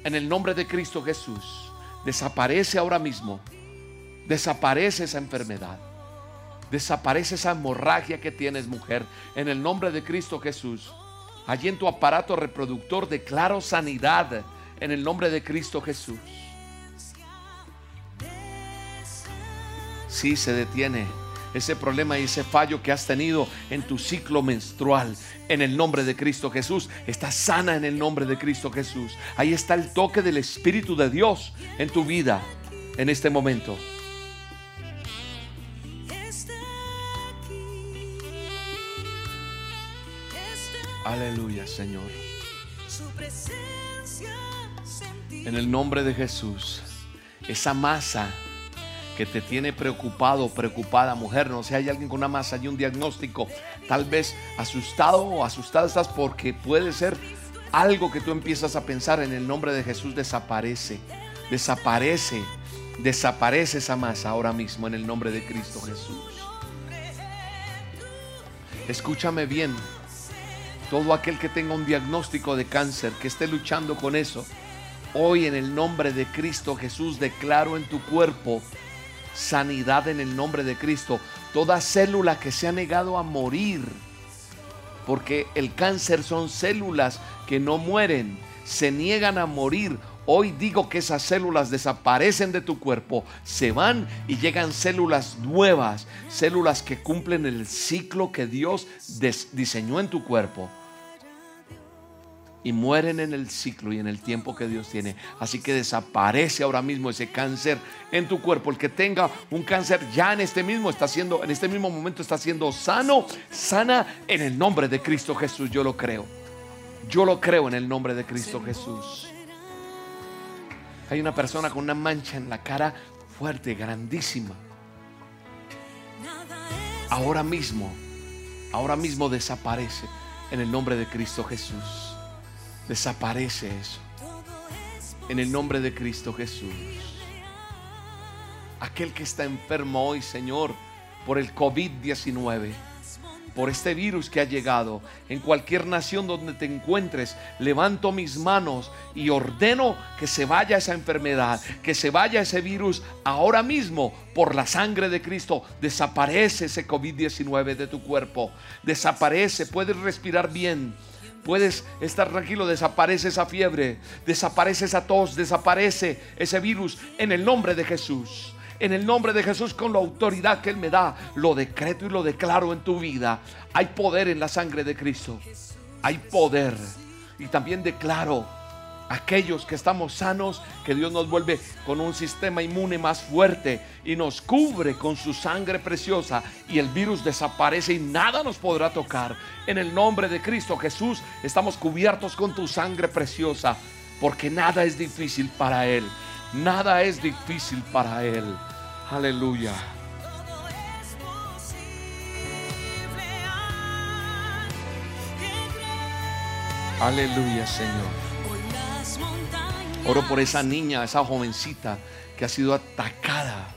Speaker 2: En el nombre de Cristo Jesús. Desaparece ahora mismo. Desaparece esa enfermedad. Desaparece esa hemorragia que tienes, mujer. En el nombre de Cristo Jesús. Allí en tu aparato reproductor declaro sanidad. En el nombre de Cristo Jesús. Sí se detiene ese problema y ese fallo que has tenido en tu ciclo menstrual. En el nombre de Cristo Jesús. Estás sana en el nombre de Cristo Jesús. Ahí está el toque del Espíritu de Dios en tu vida en este momento. Aleluya, Señor. En el nombre de Jesús, esa masa que te tiene preocupado, preocupada, mujer, no sé, hay alguien con una masa y un diagnóstico, tal vez asustado o asustada estás porque puede ser algo que tú empiezas a pensar en el nombre de Jesús. Desaparece, desaparece, desaparece esa masa ahora mismo en el nombre de Cristo Jesús. Escúchame bien, todo aquel que tenga un diagnóstico de cáncer, que esté luchando con eso, hoy en el nombre de Cristo Jesús declaro en tu cuerpo sanidad en el nombre de Cristo. Toda célula que se ha negado a morir, porque el cáncer son células que no mueren, se niegan a morir. Hoy digo que esas células desaparecen de tu cuerpo, se van y llegan células nuevas, células que cumplen el ciclo que Dios diseñó en tu cuerpo y mueren en el ciclo y en el tiempo que Dios tiene. Así que desaparece ahora mismo ese cáncer en tu cuerpo. El que tenga un cáncer ya en este mismo está siendo en este mismo momento está siendo sano, sana en el nombre de Cristo Jesús. Yo lo creo. Yo lo creo en el nombre de Cristo Jesús. Hay una persona con una mancha en la cara fuerte, grandísima. Ahora mismo, ahora mismo desaparece en el nombre de Cristo Jesús. Desaparece eso. En el nombre de Cristo Jesús. Aquel que está enfermo hoy, Señor, por el COVID-19, por este virus que ha llegado, en cualquier nación donde te encuentres, levanto mis manos y ordeno que se vaya esa enfermedad, que se vaya ese virus ahora mismo por la sangre de Cristo. Desaparece ese COVID-19 de tu cuerpo. Desaparece, puedes respirar bien Puedes estar tranquilo, desaparece esa fiebre, desaparece esa tos, desaparece ese virus en el nombre de Jesús. En el nombre de Jesús, con la autoridad que Él me da, lo decreto y lo declaro en tu vida. Hay poder en la sangre de Cristo. Hay poder. Y también declaro aquellos que estamos sanos, que Dios nos vuelve con un sistema inmune más fuerte y nos cubre con su sangre preciosa y el virus desaparece y nada nos podrá tocar. En el nombre de Cristo Jesús estamos cubiertos con tu sangre preciosa, porque nada es difícil para Él. Nada es difícil para Él. Aleluya. Aleluya, Señor. Oro por esa niña, esa jovencita que ha sido atacada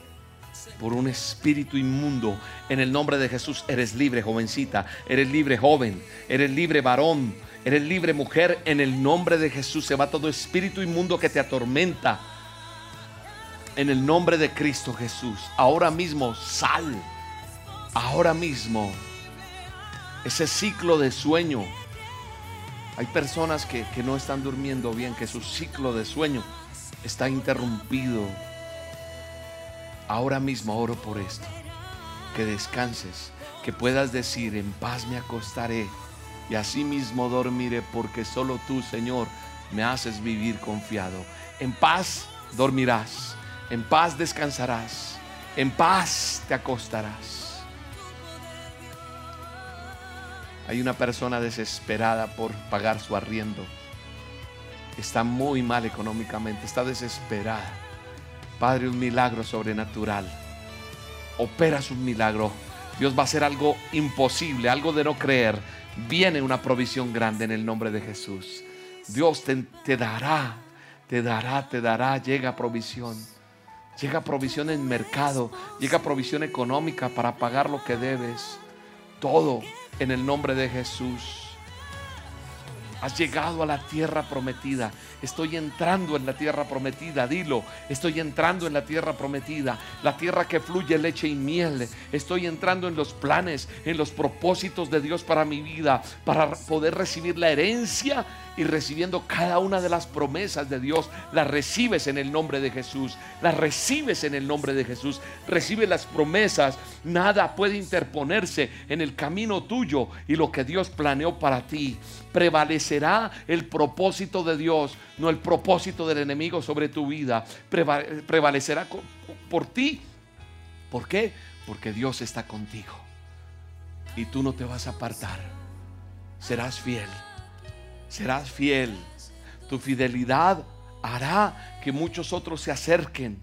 Speaker 2: por un espíritu inmundo. En el nombre de Jesús eres libre, jovencita. Eres libre, joven. Eres libre, varón. Eres libre, mujer. En el nombre de Jesús se va todo espíritu inmundo que te atormenta. En el nombre de Cristo Jesús. Ahora mismo sal. Ahora mismo. Ese ciclo de sueño hay personas que, no están durmiendo bien, que su ciclo de sueño está interrumpido. Ahora mismo oro por esto. Que descanses, que puedas decir, en paz me acostaré y así mismo dormiré, porque solo tú, Señor, me haces vivir confiado. En paz dormirás, en paz descansarás, en paz te acostarás. Hay una persona desesperada por pagar su arriendo. Está muy mal económicamente, está desesperada. Padre, un milagro sobrenatural. Opera su milagro. Dios va a hacer algo imposible, algo de no creer. Viene una provisión grande en el nombre de Jesús. Dios te, te dará, te dará, te dará. Llega provisión. Llega provisión en mercado. Llega provisión económica para pagar lo que debes. Todo en el nombre de Jesús. Has llegado a la tierra prometida. Estoy entrando en la tierra prometida. Dilo, estoy entrando en la tierra prometida. La tierra que fluye leche y miel. Estoy entrando en los planes, en los propósitos de Dios para mi vida. Para poder recibir la herencia y recibiendo cada una de las promesas de Dios, las recibes en el nombre de Jesús, las recibes en el nombre de Jesús, recibe las promesas, nada puede interponerse en el camino tuyo y lo que Dios planeó para ti. Prevalecerá el propósito de Dios, no el propósito del enemigo sobre tu vida. Prevalecerá por ti. ¿Por qué? Porque Dios está contigo y tú no te vas a apartar serás fiel. Serás fiel. Tu fidelidad hará que muchos otros se acerquen.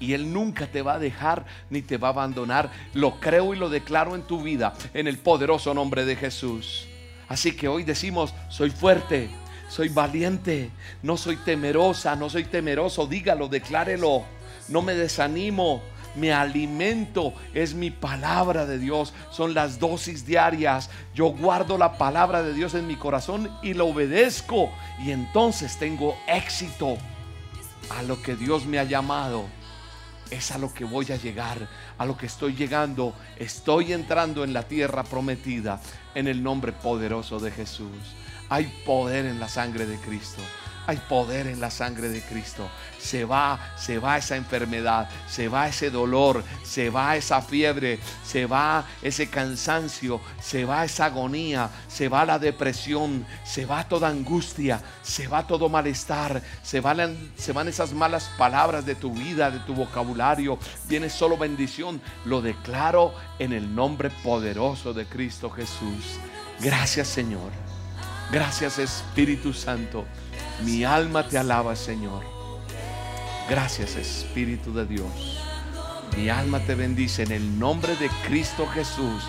Speaker 2: Y Él nunca te va a dejar ni te va a abandonar. Lo creo y lo declaro en tu vida, en el poderoso nombre de Jesús. Así que hoy decimos, soy fuerte, soy valiente, no soy temerosa, no soy temeroso. Dígalo, declárelo. No me desanimo, mi alimento es mi palabra de Dios, son las dosis diarias. Yo guardo la palabra de Dios en mi corazón y lo obedezco y entonces tengo éxito a lo que Dios me ha llamado. Es a lo que voy a llegar, a lo que estoy llegando. Estoy entrando en la tierra prometida en el nombre poderoso de Jesús. Hay poder en la sangre de Cristo. Hay poder en la sangre de Cristo. Se va, se va esa enfermedad, se va ese dolor, se va esa fiebre, se va ese cansancio, se va esa agonía, se va la depresión, se va toda angustia, se va todo malestar, se van, se van esas malas palabras de tu vida, de tu vocabulario. Viene solo bendición. Lo declaro en el nombre poderoso de Cristo Jesús. Gracias Señor. Gracias Espíritu Santo. Mi alma te alaba, Señor. Gracias, Espíritu de Dios. Mi alma te bendice en el nombre de Cristo Jesús.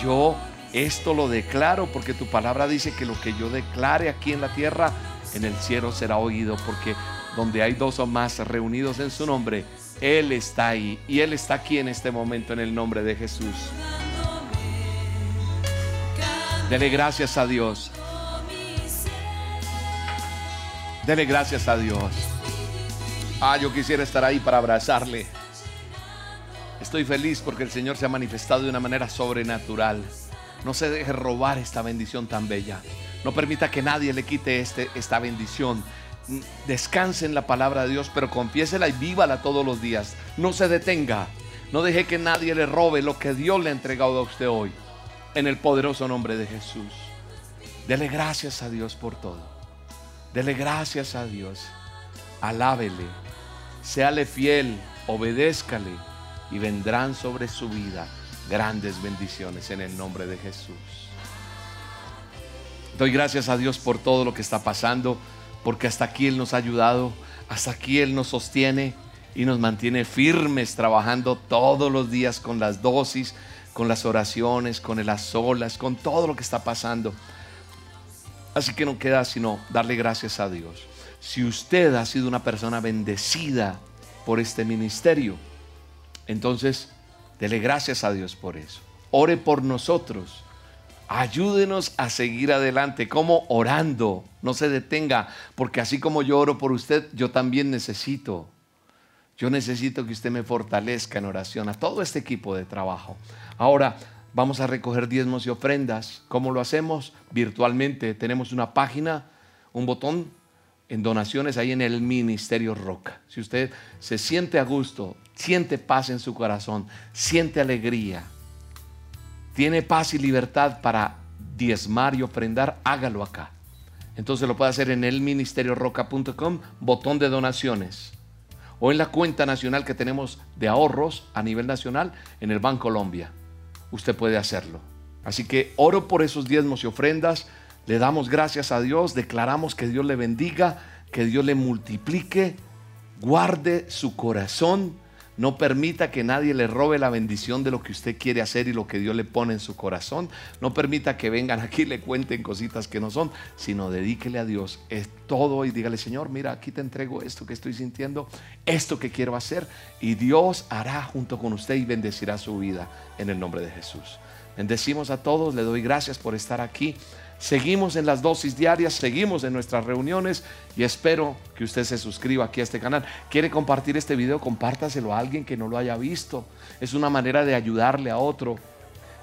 Speaker 2: Yo esto lo declaro porque tu palabra dice que lo que yo declare aquí en la tierra, en el cielo será oído, porque donde hay dos o más reunidos en su nombre, Él está ahí. Y Él está aquí en este momento en el nombre de Jesús. Dele gracias a Dios. Dele gracias a Dios. Ah, yo quisiera estar ahí para abrazarle. Estoy feliz porque el Señor se ha manifestado de una manera sobrenatural. No se deje robar esta bendición tan bella. No permita que nadie le quite este, esta bendición. Descanse en la palabra de Dios, pero confiésela y vívala todos los días. No se detenga. No deje que nadie le robe lo que Dios le ha entregado a usted hoy. En el poderoso nombre de Jesús. Dele gracias a Dios por todo. Dele gracias a Dios. Alábele. Séale fiel. Obedézcale. Y vendrán sobre su vida grandes bendiciones en el nombre de Jesús. Doy gracias a Dios por todo lo que está pasando, porque hasta aquí Él nos ha ayudado, hasta aquí Él nos sostiene y nos mantiene firmes trabajando todos los días con las dosis, con las oraciones, con las olas, con todo lo que está pasando. Así que no queda sino darle gracias a Dios. Si usted ha sido una persona bendecida por este ministerio, entonces dele gracias a Dios por eso. Ore por nosotros. Ayúdenos a seguir adelante, como orando. No se detenga, porque así como yo oro por usted, yo también necesito. Yo necesito que usted me fortalezca en oración a todo este equipo de trabajo. Ahora, Vamos a recoger diezmos y ofrendas. ¿Cómo lo hacemos? Virtualmente. Tenemos una página, un botón en donaciones ahí en el Ministerio Roca. Si usted se siente a gusto, siente paz en su corazón, siente alegría, tiene paz y libertad para diezmar y ofrendar, hágalo acá. Entonces lo puede hacer en el elministerioroca.com, botón de donaciones. O en la cuenta nacional que tenemos de ahorros a nivel nacional en el Banco Colombia usted puede hacerlo. Así que oro por esos diezmos y ofrendas, le damos gracias a Dios, declaramos que Dios le bendiga, que Dios le multiplique, guarde su corazón no permita que nadie le robe la bendición de lo que usted quiere hacer y lo que Dios le pone en su corazón. No permita que vengan aquí y le cuenten cositas que no son, sino dedíquele a Dios es todo y dígale, Señor, mira, aquí te entrego esto que estoy sintiendo, esto que quiero hacer. Y Dios hará junto con usted y bendecirá su vida en el nombre de Jesús. Bendecimos a todos, le doy gracias por estar aquí. Seguimos en las dosis diarias, seguimos en nuestras reuniones y espero que usted se suscriba aquí a este canal. ¿Quiere compartir este video? Compártaselo a alguien que no lo haya visto. Es una manera de ayudarle a otro.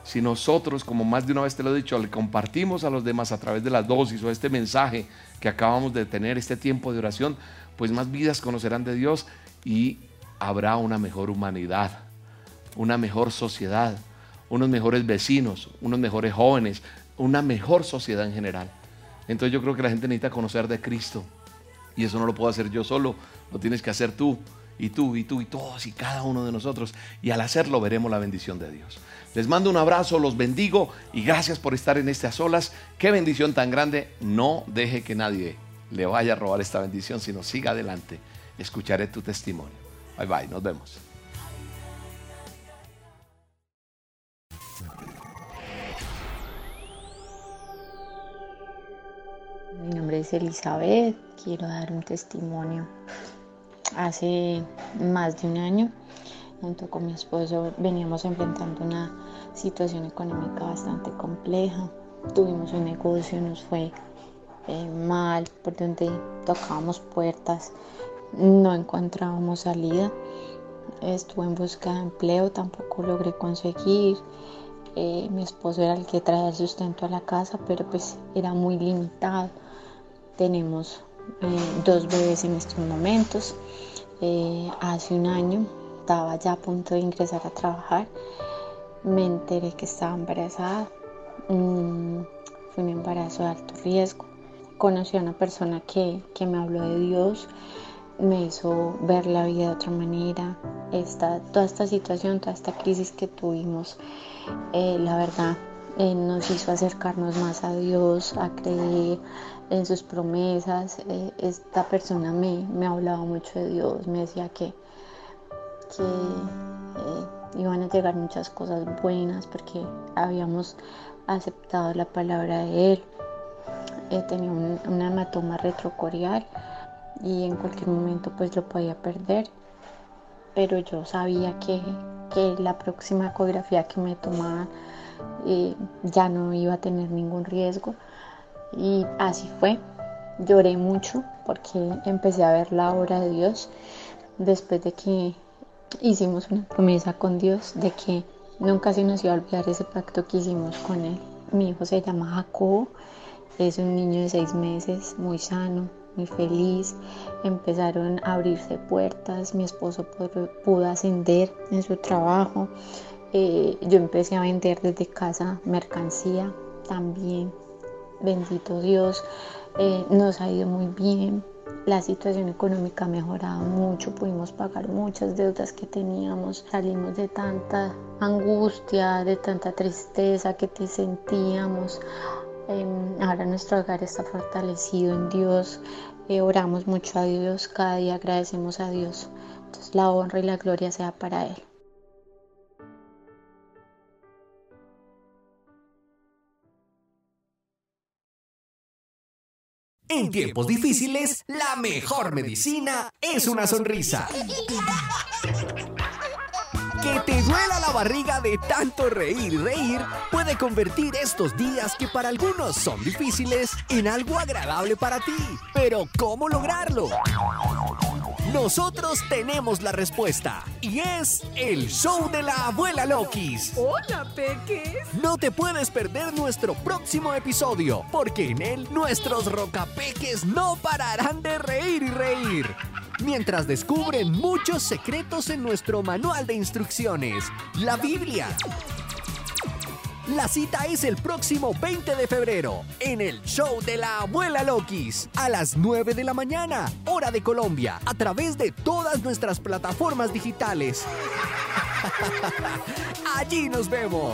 Speaker 2: Si nosotros, como más de una vez te lo he dicho, le compartimos a los demás a través de las dosis o este mensaje que acabamos de tener, este tiempo de oración, pues más vidas conocerán de Dios y habrá una mejor humanidad, una mejor sociedad, unos mejores vecinos, unos mejores jóvenes, una mejor sociedad en general. Entonces yo creo que la gente necesita conocer de Cristo. Y eso no lo puedo hacer yo solo, lo tienes que hacer tú. y tú y tú y todos y cada uno de nosotros. Y al hacerlo veremos la bendición de Dios. Les mando un abrazo, los bendigo y gracias por estar en estas olas. Qué bendición tan grande. No deje que nadie le vaya a robar esta bendición, sino siga adelante. Escucharé tu testimonio. Bye bye, nos vemos.
Speaker 3: Mi nombre es Elizabeth, quiero dar un testimonio. Hace más de un año, junto con mi esposo, veníamos enfrentando una situación económica bastante compleja. Tuvimos un negocio, nos fue eh, mal, por donde tocábamos puertas, no encontrábamos salida. Estuve en busca de empleo, tampoco logré conseguir. Eh, mi esposo era el que traía el sustento a la casa, pero pues era muy limitado. Tenemos eh, dos bebés en estos momentos. hace un año estaba ya a punto de ingresar a trajar. Me enteré que estaba embarazada. Mm, fue un embarazo de alto riesgo conocí a una persona que, me habló de Dios, me hizo ver la vida de otra manera. Esta, toda esta situación, toda esta crisis que tuvimos, eh, la verdad, eh, nos hizo acercarnos más a Dios, a creer en sus promesas. Eh, esta persona me, me hablaba mucho de Dios, me decía que, que iban a llegar muchas cosas buenas porque habíamos aceptado la palabra de Él eh, tenía un, hematoma retrocorial y en cualquier momento pues lo podía perder. Pero yo sabía que, la próxima ecografía que me tomaban ya no iba a tener ningún riesgo. Y así fue. Lloré mucho porque empecé a ver la obra de Dios después de que hicimos una promesa con Dios de que nunca se nos iba a olvidar ese pacto que hicimos con Él. Mi hijo se llama Jacobo es un niño de seis meses, muy sano, muy feliz. Empezaron a abrirse puertas, mi esposo pudo ascender en su trabajo. Eh, yo empecé a vender desde casa mercancía también. Bendito Dios, eh, nos ha ido muy bien. La situación económica ha mejorado mucho, pudimos pagar muchas deudas que teníamos, salimos de tanta angustia, de tanta tristeza que te sentíamos. Em, ahora nuestro hogar está fortalecido en Dios. Eh, oramos mucho a Dios, cada día agradecemos a Dios. Entonces la honra y la gloria sea para Él.
Speaker 4: En tiempos difíciles, la mejor medicina es una sonrisa. Que te duela la barriga de tanto reír y reír puede convertir estos días que para algunos son difíciles en algo agradable para ti. Pero ¿cómo lograrlo? Nosotros tenemos la respuesta y es el show de la abuela Lokis.
Speaker 5: Hola, Peques.
Speaker 4: No te puedes perder nuestro próximo episodio porque en él nuestros rocapeques no pararán de reír y reír mientras descubren muchos secretos en nuestro manual de instrucciones, la Biblia. La cita es el próximo 20 de febrero en el show de la abuela Lokis a las 9 de la mañana, hora de Colombia, a través de todas nuestras plataformas digitales. Allí nos vemos.